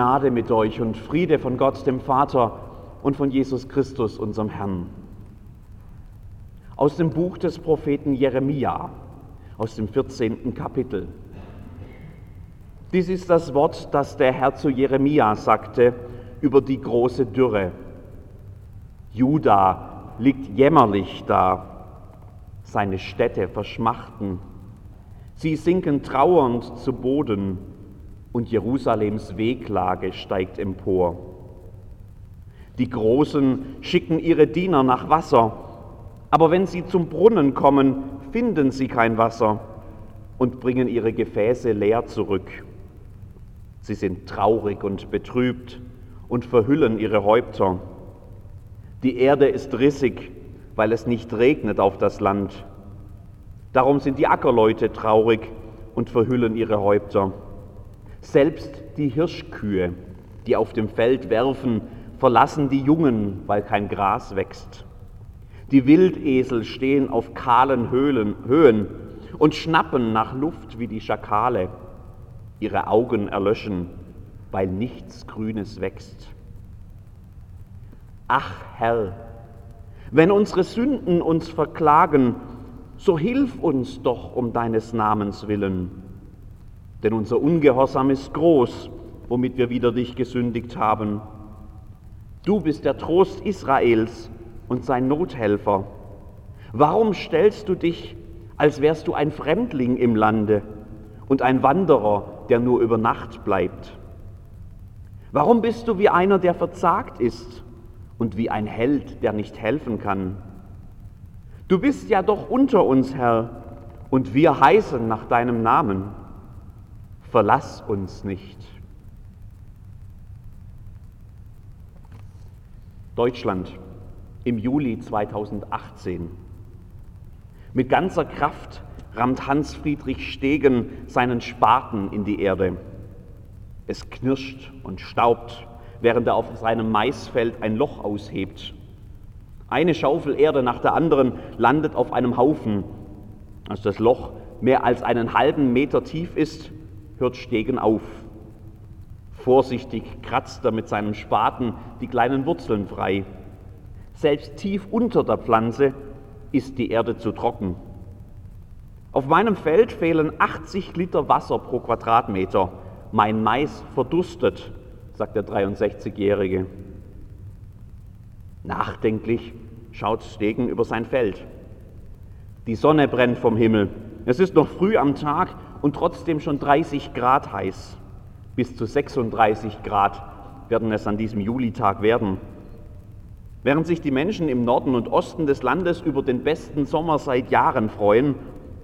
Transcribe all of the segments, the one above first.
Gnade mit euch und Friede von Gott, dem Vater und von Jesus Christus, unserem Herrn. Aus dem Buch des Propheten Jeremia, aus dem 14. Kapitel. Dies ist das Wort, das der Herr zu Jeremia sagte über die große Dürre. Juda liegt jämmerlich da, seine Städte verschmachten. Sie sinken trauernd zu Boden und Jerusalems Wehklage steigt empor. Die Großen schicken ihre Diener nach Wasser, aber wenn sie zum Brunnen kommen, finden sie kein Wasser und bringen ihre Gefäße leer zurück. Sie sind traurig und betrübt und verhüllen ihre Häupter. Die Erde ist rissig, weil es nicht regnet auf das Land. Darum sind die Ackerleute traurig und verhüllen ihre Häupter. Selbst die Hirschkühe, die auf dem Feld werfen, verlassen die Jungen, weil kein Gras wächst. Die Wildesel stehen auf kahlen Höhlen, Höhen und schnappen nach Luft wie die Schakale. Ihre Augen erlöschen, weil nichts Grünes wächst. Ach Herr, wenn unsere Sünden uns verklagen, so hilf uns doch um deines Namens willen denn unser Ungehorsam ist groß, womit wir wieder dich gesündigt haben. Du bist der Trost Israels und sein Nothelfer. Warum stellst du dich, als wärst du ein Fremdling im Lande und ein Wanderer, der nur über Nacht bleibt? Warum bist du wie einer, der verzagt ist und wie ein Held, der nicht helfen kann? Du bist ja doch unter uns, Herr, und wir heißen nach deinem Namen verlass uns nicht. Deutschland im Juli 2018. Mit ganzer Kraft rammt Hans-Friedrich Stegen seinen Spaten in die Erde. Es knirscht und staubt, während er auf seinem Maisfeld ein Loch aushebt. Eine Schaufel Erde nach der anderen landet auf einem Haufen. Als das Loch mehr als einen halben Meter tief ist, hört Stegen auf. Vorsichtig kratzt er mit seinem Spaten die kleinen Wurzeln frei. Selbst tief unter der Pflanze ist die Erde zu trocken. Auf meinem Feld fehlen 80 Liter Wasser pro Quadratmeter. Mein Mais verdurstet, sagt der 63-Jährige. Nachdenklich schaut Stegen über sein Feld. Die Sonne brennt vom Himmel. Es ist noch früh am Tag und trotzdem schon 30 Grad heiß. Bis zu 36 Grad werden es an diesem Julitag werden. Während sich die Menschen im Norden und Osten des Landes über den besten Sommer seit Jahren freuen,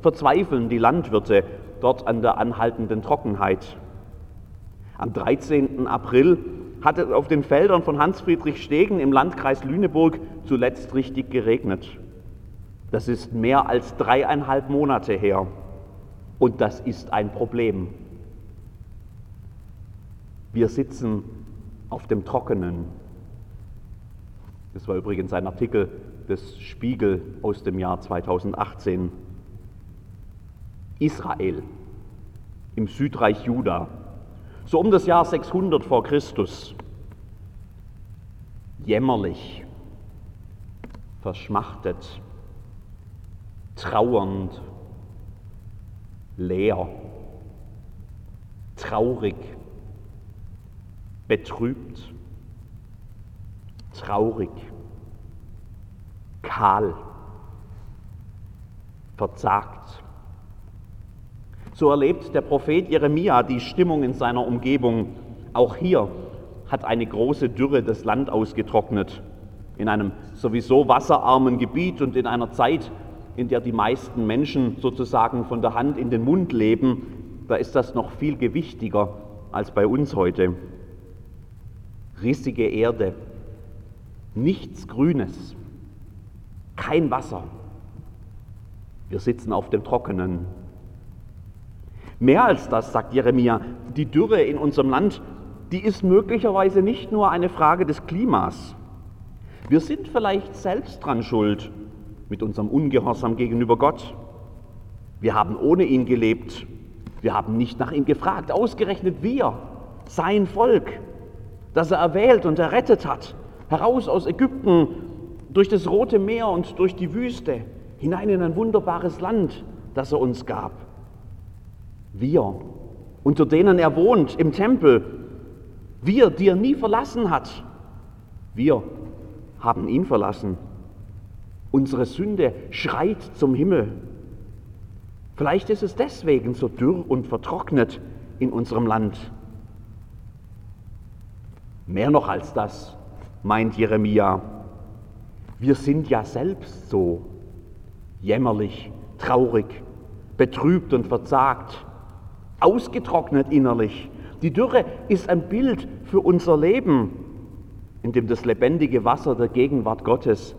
verzweifeln die Landwirte dort an der anhaltenden Trockenheit. Am 13. April hat es auf den Feldern von Hans-Friedrich Stegen im Landkreis Lüneburg zuletzt richtig geregnet. Das ist mehr als dreieinhalb Monate her. Und das ist ein Problem. Wir sitzen auf dem Trockenen. Das war übrigens ein Artikel des Spiegel aus dem Jahr 2018. Israel im Südreich Juda, so um das Jahr 600 vor Christus. Jämmerlich, verschmachtet, trauernd leer, traurig, betrübt, traurig, kahl, verzagt. So erlebt der Prophet Jeremia die Stimmung in seiner Umgebung. Auch hier hat eine große Dürre das Land ausgetrocknet. In einem sowieso wasserarmen Gebiet und in einer Zeit, in der die meisten Menschen sozusagen von der Hand in den Mund leben, da ist das noch viel gewichtiger als bei uns heute. Rissige Erde, nichts Grünes, kein Wasser. Wir sitzen auf dem Trockenen. Mehr als das, sagt Jeremia, die Dürre in unserem Land, die ist möglicherweise nicht nur eine Frage des Klimas. Wir sind vielleicht selbst dran schuld, mit unserem Ungehorsam gegenüber Gott. Wir haben ohne ihn gelebt. Wir haben nicht nach ihm gefragt, ausgerechnet wir. sein Volk, das er erwählt und errettet hat, heraus aus Ägypten, durch das Rote Meer und durch die Wüste, hinein in ein wunderbares Land, das er uns gab. Wir, unter denen er wohnt, im Tempel, wir, die er nie verlassen hat, wir haben ihn verlassen. Unsere Sünde schreit zum Himmel. Vielleicht ist es deswegen so dürr und vertrocknet in unserem Land. Mehr noch als das, meint Jeremia. Wir sind ja selbst so jämmerlich, traurig, betrübt und verzagt, ausgetrocknet innerlich. Die Dürre ist ein Bild für unser Leben, in dem das lebendige Wasser der Gegenwart Gottes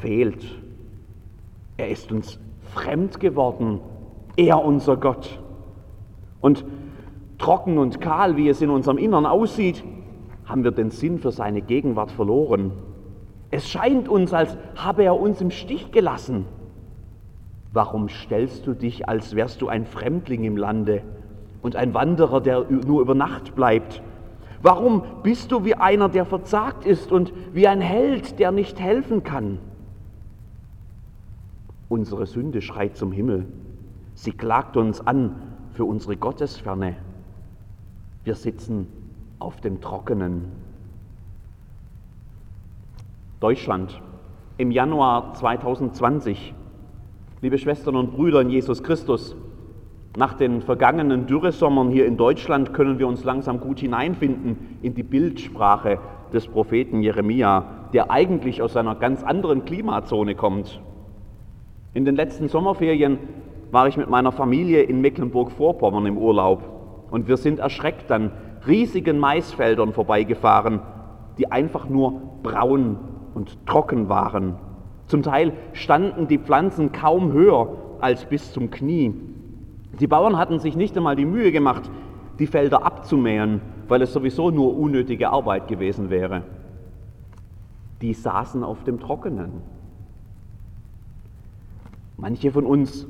fehlt. Er ist uns fremd geworden, er unser Gott. Und trocken und kahl, wie es in unserem Innern aussieht, haben wir den Sinn für seine Gegenwart verloren. Es scheint uns, als habe er uns im Stich gelassen. Warum stellst du dich, als wärst du ein Fremdling im Lande und ein Wanderer, der nur über Nacht bleibt? Warum bist du wie einer, der verzagt ist und wie ein Held, der nicht helfen kann? Unsere Sünde schreit zum Himmel. Sie klagt uns an für unsere Gottesferne. Wir sitzen auf dem Trockenen. Deutschland im Januar 2020. Liebe Schwestern und Brüder in Jesus Christus, nach den vergangenen Dürresommern hier in Deutschland können wir uns langsam gut hineinfinden in die Bildsprache des Propheten Jeremia, der eigentlich aus einer ganz anderen Klimazone kommt. In den letzten Sommerferien war ich mit meiner Familie in Mecklenburg-Vorpommern im Urlaub und wir sind erschreckt an riesigen Maisfeldern vorbeigefahren, die einfach nur braun und trocken waren. Zum Teil standen die Pflanzen kaum höher als bis zum Knie. Die Bauern hatten sich nicht einmal die Mühe gemacht, die Felder abzumähen, weil es sowieso nur unnötige Arbeit gewesen wäre. Die saßen auf dem Trockenen. Manche von uns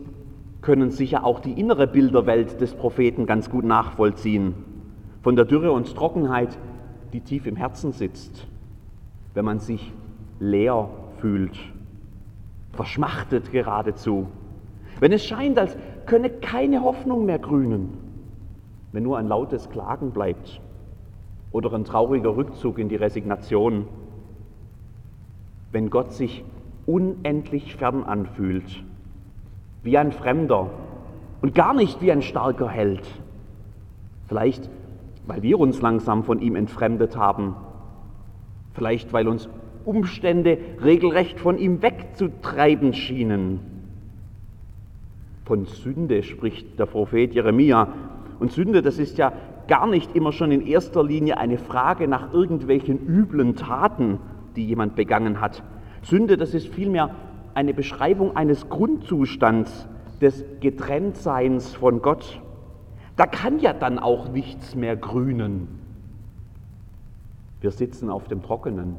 können sicher auch die innere Bilderwelt des Propheten ganz gut nachvollziehen. Von der Dürre und Trockenheit, die tief im Herzen sitzt, wenn man sich leer fühlt, verschmachtet geradezu. Wenn es scheint, als könne keine Hoffnung mehr grünen, wenn nur ein lautes Klagen bleibt oder ein trauriger Rückzug in die Resignation, wenn Gott sich unendlich fern anfühlt, wie ein Fremder und gar nicht wie ein starker Held. Vielleicht, weil wir uns langsam von ihm entfremdet haben, vielleicht, weil uns Umstände regelrecht von ihm wegzutreiben schienen. Von Sünde spricht der Prophet Jeremia. Und Sünde, das ist ja gar nicht immer schon in erster Linie eine Frage nach irgendwelchen üblen Taten, die jemand begangen hat. Sünde, das ist vielmehr eine Beschreibung eines Grundzustands des Getrenntseins von Gott. Da kann ja dann auch nichts mehr grünen. Wir sitzen auf dem Trockenen.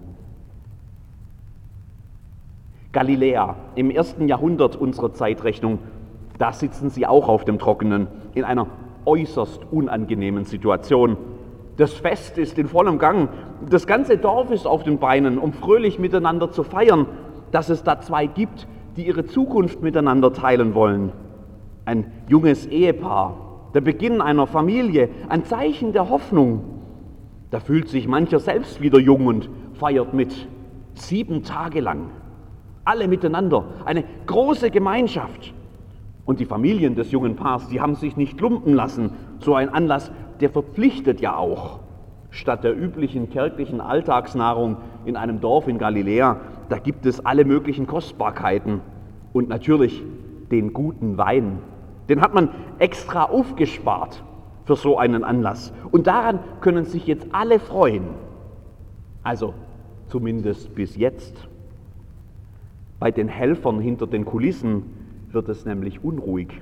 Galiläa im ersten Jahrhundert unserer Zeitrechnung, da sitzen sie auch auf dem Trockenen in einer äußerst unangenehmen Situation. Das Fest ist in vollem Gang, das ganze Dorf ist auf den Beinen, um fröhlich miteinander zu feiern, dass es da zwei gibt, die ihre Zukunft miteinander teilen wollen. Ein junges Ehepaar, der Beginn einer Familie, ein Zeichen der Hoffnung. Da fühlt sich mancher selbst wieder jung und feiert mit. Sieben Tage lang alle miteinander, eine große Gemeinschaft. Und die Familien des jungen Paars, die haben sich nicht lumpen lassen. So ein Anlass, der verpflichtet ja auch. Statt der üblichen kirchlichen Alltagsnahrung in einem Dorf in Galiläa, da gibt es alle möglichen Kostbarkeiten und natürlich den guten Wein. Den hat man extra aufgespart für so einen Anlass. Und daran können sich jetzt alle freuen. Also zumindest bis jetzt. Bei den Helfern hinter den Kulissen wird es nämlich unruhig.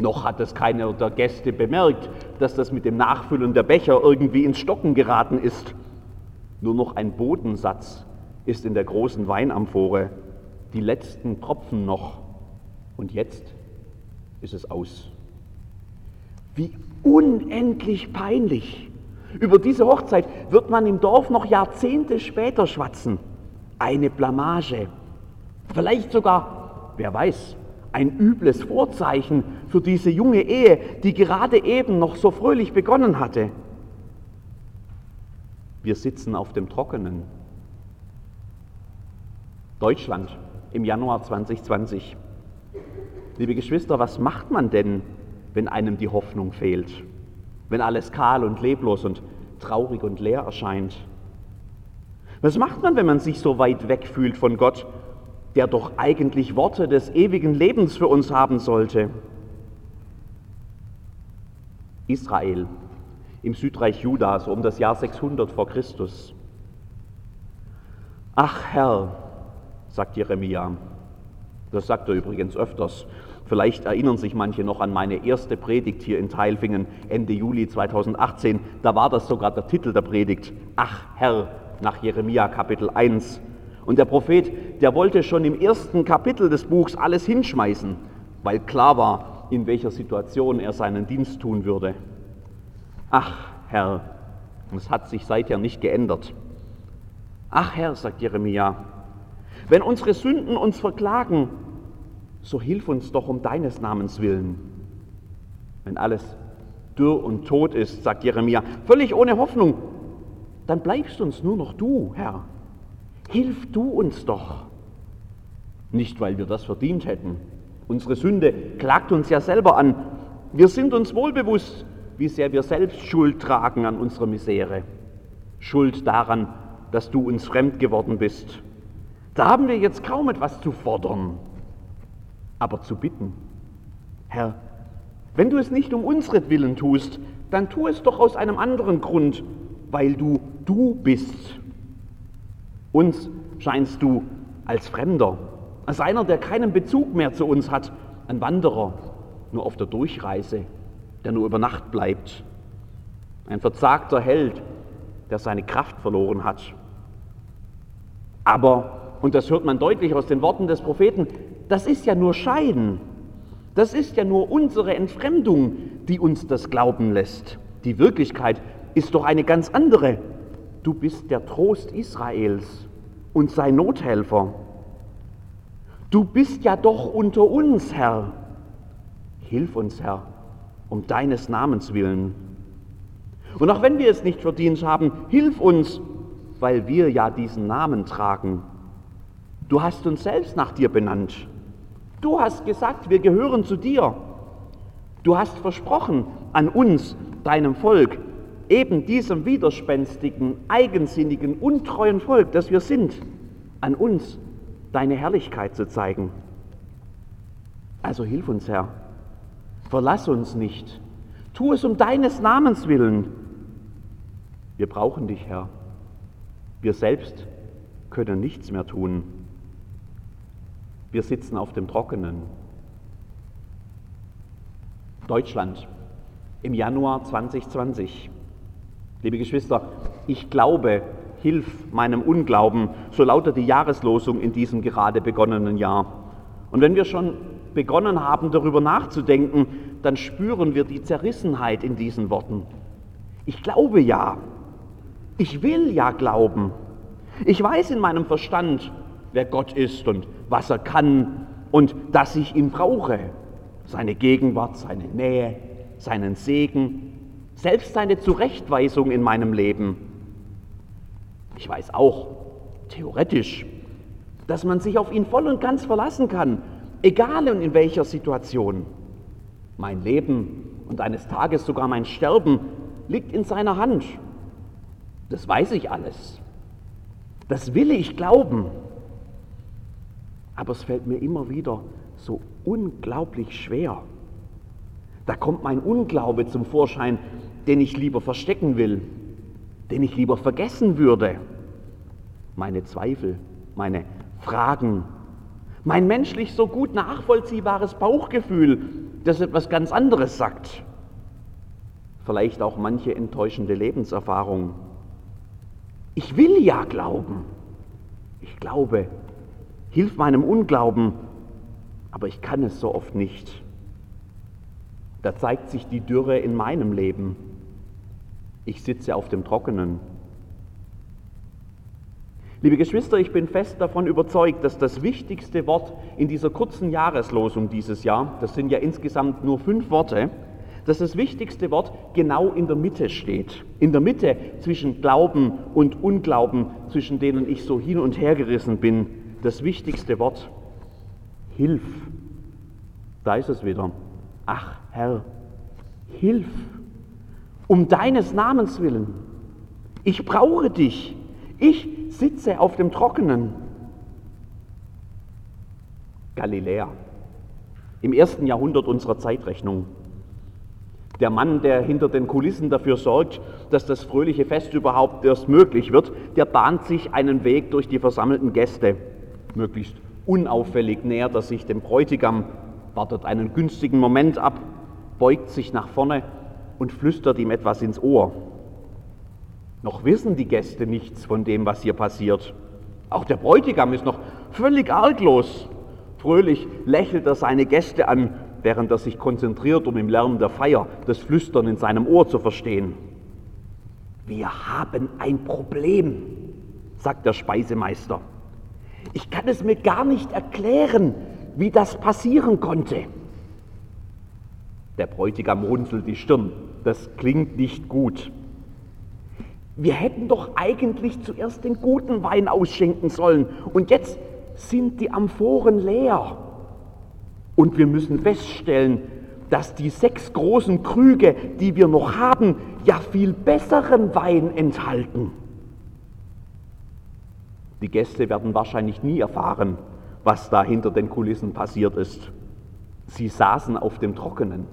Noch hat es keiner der Gäste bemerkt, dass das mit dem Nachfüllen der Becher irgendwie ins Stocken geraten ist. Nur noch ein Bodensatz ist in der großen Weinamphore. Die letzten Tropfen noch. Und jetzt ist es aus. Wie unendlich peinlich. Über diese Hochzeit wird man im Dorf noch Jahrzehnte später schwatzen. Eine Blamage. Vielleicht sogar, wer weiß, ein übles Vorzeichen für diese junge Ehe, die gerade eben noch so fröhlich begonnen hatte. Wir sitzen auf dem Trockenen. Deutschland im Januar 2020. Liebe Geschwister, was macht man denn, wenn einem die Hoffnung fehlt? Wenn alles kahl und leblos und traurig und leer erscheint? Was macht man, wenn man sich so weit weg fühlt von Gott, der doch eigentlich Worte des ewigen Lebens für uns haben sollte? Israel im Südreich Juda, so um das Jahr 600 vor Christus. Ach Herr, sagt Jeremia, das sagt er übrigens öfters. Vielleicht erinnern sich manche noch an meine erste Predigt hier in Teilfingen Ende Juli 2018. Da war das sogar der Titel der Predigt. Ach Herr, nach Jeremia Kapitel 1. Und der Prophet, der wollte schon im ersten Kapitel des Buchs alles hinschmeißen, weil klar war, in welcher Situation er seinen Dienst tun würde. Ach Herr, es hat sich seither nicht geändert. Ach Herr, sagt Jeremia, wenn unsere Sünden uns verklagen, so hilf uns doch um deines Namens willen. Wenn alles dürr und tot ist, sagt Jeremia, völlig ohne Hoffnung, dann bleibst uns nur noch du, Herr. Hilf du uns doch. Nicht, weil wir das verdient hätten. Unsere Sünde klagt uns ja selber an. Wir sind uns wohl bewusst, wie sehr wir selbst Schuld tragen an unserer Misere. Schuld daran, dass du uns fremd geworden bist. Da haben wir jetzt kaum etwas zu fordern, aber zu bitten. Herr, wenn du es nicht um unsretwillen tust, dann tu es doch aus einem anderen Grund, weil du du bist. Uns scheinst du als Fremder, als einer, der keinen Bezug mehr zu uns hat, ein Wanderer, nur auf der Durchreise der nur über Nacht bleibt. Ein verzagter Held, der seine Kraft verloren hat. Aber, und das hört man deutlich aus den Worten des Propheten, das ist ja nur Schein. Das ist ja nur unsere Entfremdung, die uns das glauben lässt. Die Wirklichkeit ist doch eine ganz andere. Du bist der Trost Israels und sein Nothelfer. Du bist ja doch unter uns, Herr. Hilf uns, Herr, um deines Namens willen. Und auch wenn wir es nicht verdient haben, hilf uns, weil wir ja diesen Namen tragen. Du hast uns selbst nach dir benannt. Du hast gesagt, wir gehören zu dir. Du hast versprochen an uns, deinem Volk, eben diesem widerspenstigen, eigensinnigen, untreuen Volk, das wir sind, an uns deine Herrlichkeit zu zeigen. Also hilf uns, Herr, Verlass uns nicht. Tu es um deines Namens willen. Wir brauchen dich, Herr. Wir selbst können nichts mehr tun. Wir sitzen auf dem Trockenen. Deutschland im Januar 2020. Liebe Geschwister, ich glaube, hilf meinem Unglauben, so lautet die Jahreslosung in diesem gerade begonnenen Jahr. Und wenn wir schon begonnen haben, darüber nachzudenken, dann spüren wir die Zerrissenheit in diesen Worten. Ich glaube ja. Ich will ja glauben. Ich weiß in meinem Verstand, wer Gott ist und was er kann und dass ich ihn brauche. Seine Gegenwart, seine Nähe, seinen Segen, selbst seine Zurechtweisung in meinem Leben. Ich weiß auch, theoretisch, dass man sich auf ihn voll und ganz verlassen kann egal in welcher Situation. Mein Leben und eines Tages sogar mein Sterben liegt in seiner Hand. Das weiß ich alles. Das will ich glauben. Aber es fällt mir immer wieder so unglaublich schwer. Da kommt mein Unglaube zum Vorschein, den ich lieber verstecken will, den ich lieber vergessen würde. Meine Zweifel, meine Fragen, mein menschlich so gut nachvollziehbares Bauchgefühl, das etwas ganz anderes sagt. Vielleicht auch manche enttäuschende Lebenserfahrung. Ich will ja glauben. Ich glaube. Hilf meinem Unglauben. Aber ich kann es so oft nicht. Da zeigt sich die Dürre in meinem Leben. Ich sitze auf dem Trockenen. Liebe Geschwister, ich bin fest davon überzeugt, dass das wichtigste Wort in dieser kurzen Jahreslosung dieses Jahr, das sind ja insgesamt nur fünf Worte, dass das wichtigste Wort genau in der Mitte steht. In der Mitte zwischen Glauben und Unglauben, zwischen denen ich so hin und her gerissen bin. Das wichtigste Wort, Hilf. Da ist es wieder. Ach Herr, hilf. Um deines Namens willen. Ich brauche dich. Ich sitze auf dem Trockenen. Galiläa, im ersten Jahrhundert unserer Zeitrechnung. Der Mann, der hinter den Kulissen dafür sorgt, dass das fröhliche Fest überhaupt erst möglich wird, der bahnt sich einen Weg durch die versammelten Gäste. Möglichst unauffällig nähert er sich dem Bräutigam, wartet einen günstigen Moment ab, beugt sich nach vorne und flüstert ihm etwas ins Ohr. Noch wissen die Gäste nichts von dem, was hier passiert. Auch der Bräutigam ist noch völlig arglos. Fröhlich lächelt er seine Gäste an, während er sich konzentriert, um im Lärm der Feier das Flüstern in seinem Ohr zu verstehen. Wir haben ein Problem, sagt der Speisemeister. Ich kann es mir gar nicht erklären, wie das passieren konnte. Der Bräutigam runzelt die Stirn. Das klingt nicht gut. Wir hätten doch eigentlich zuerst den guten Wein ausschenken sollen und jetzt sind die Amphoren leer. Und wir müssen feststellen, dass die sechs großen Krüge, die wir noch haben, ja viel besseren Wein enthalten. Die Gäste werden wahrscheinlich nie erfahren, was da hinter den Kulissen passiert ist. Sie saßen auf dem Trockenen,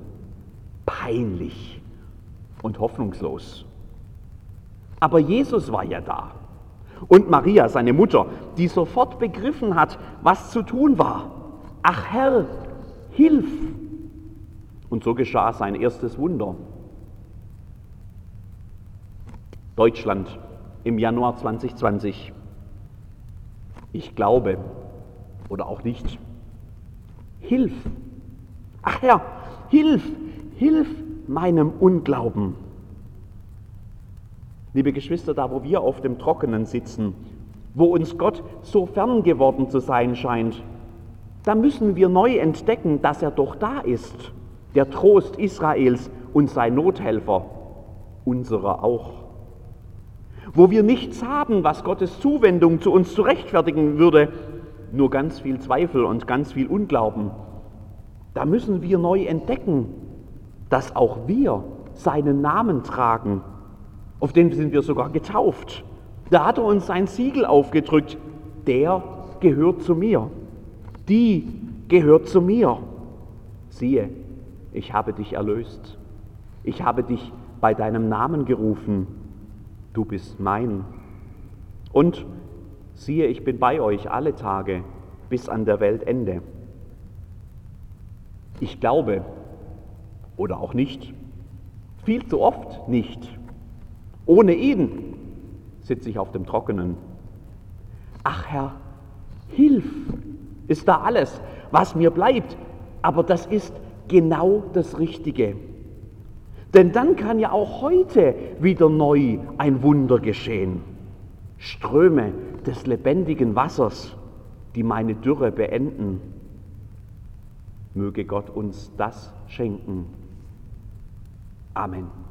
peinlich und hoffnungslos. Aber Jesus war ja da. Und Maria, seine Mutter, die sofort begriffen hat, was zu tun war. Ach Herr, hilf! Und so geschah sein erstes Wunder. Deutschland im Januar 2020. Ich glaube oder auch nicht. Hilf! Ach Herr, hilf! Hilf meinem Unglauben! Liebe Geschwister, da wo wir auf dem Trockenen sitzen, wo uns Gott so fern geworden zu sein scheint, da müssen wir neu entdecken, dass er doch da ist, der Trost Israels und sein Nothelfer, unserer auch. Wo wir nichts haben, was Gottes Zuwendung zu uns zu rechtfertigen würde, nur ganz viel Zweifel und ganz viel Unglauben, da müssen wir neu entdecken, dass auch wir seinen Namen tragen auf den sind wir sogar getauft. Da hat er uns sein Siegel aufgedrückt. Der gehört zu mir. Die gehört zu mir. Siehe, ich habe dich erlöst. Ich habe dich bei deinem Namen gerufen. Du bist mein. Und siehe, ich bin bei euch alle Tage bis an der Weltende. Ich glaube oder auch nicht, viel zu oft nicht. Ohne ihn sitze ich auf dem Trockenen. Ach Herr, hilf, ist da alles, was mir bleibt. Aber das ist genau das Richtige. Denn dann kann ja auch heute wieder neu ein Wunder geschehen. Ströme des lebendigen Wassers, die meine Dürre beenden. Möge Gott uns das schenken. Amen.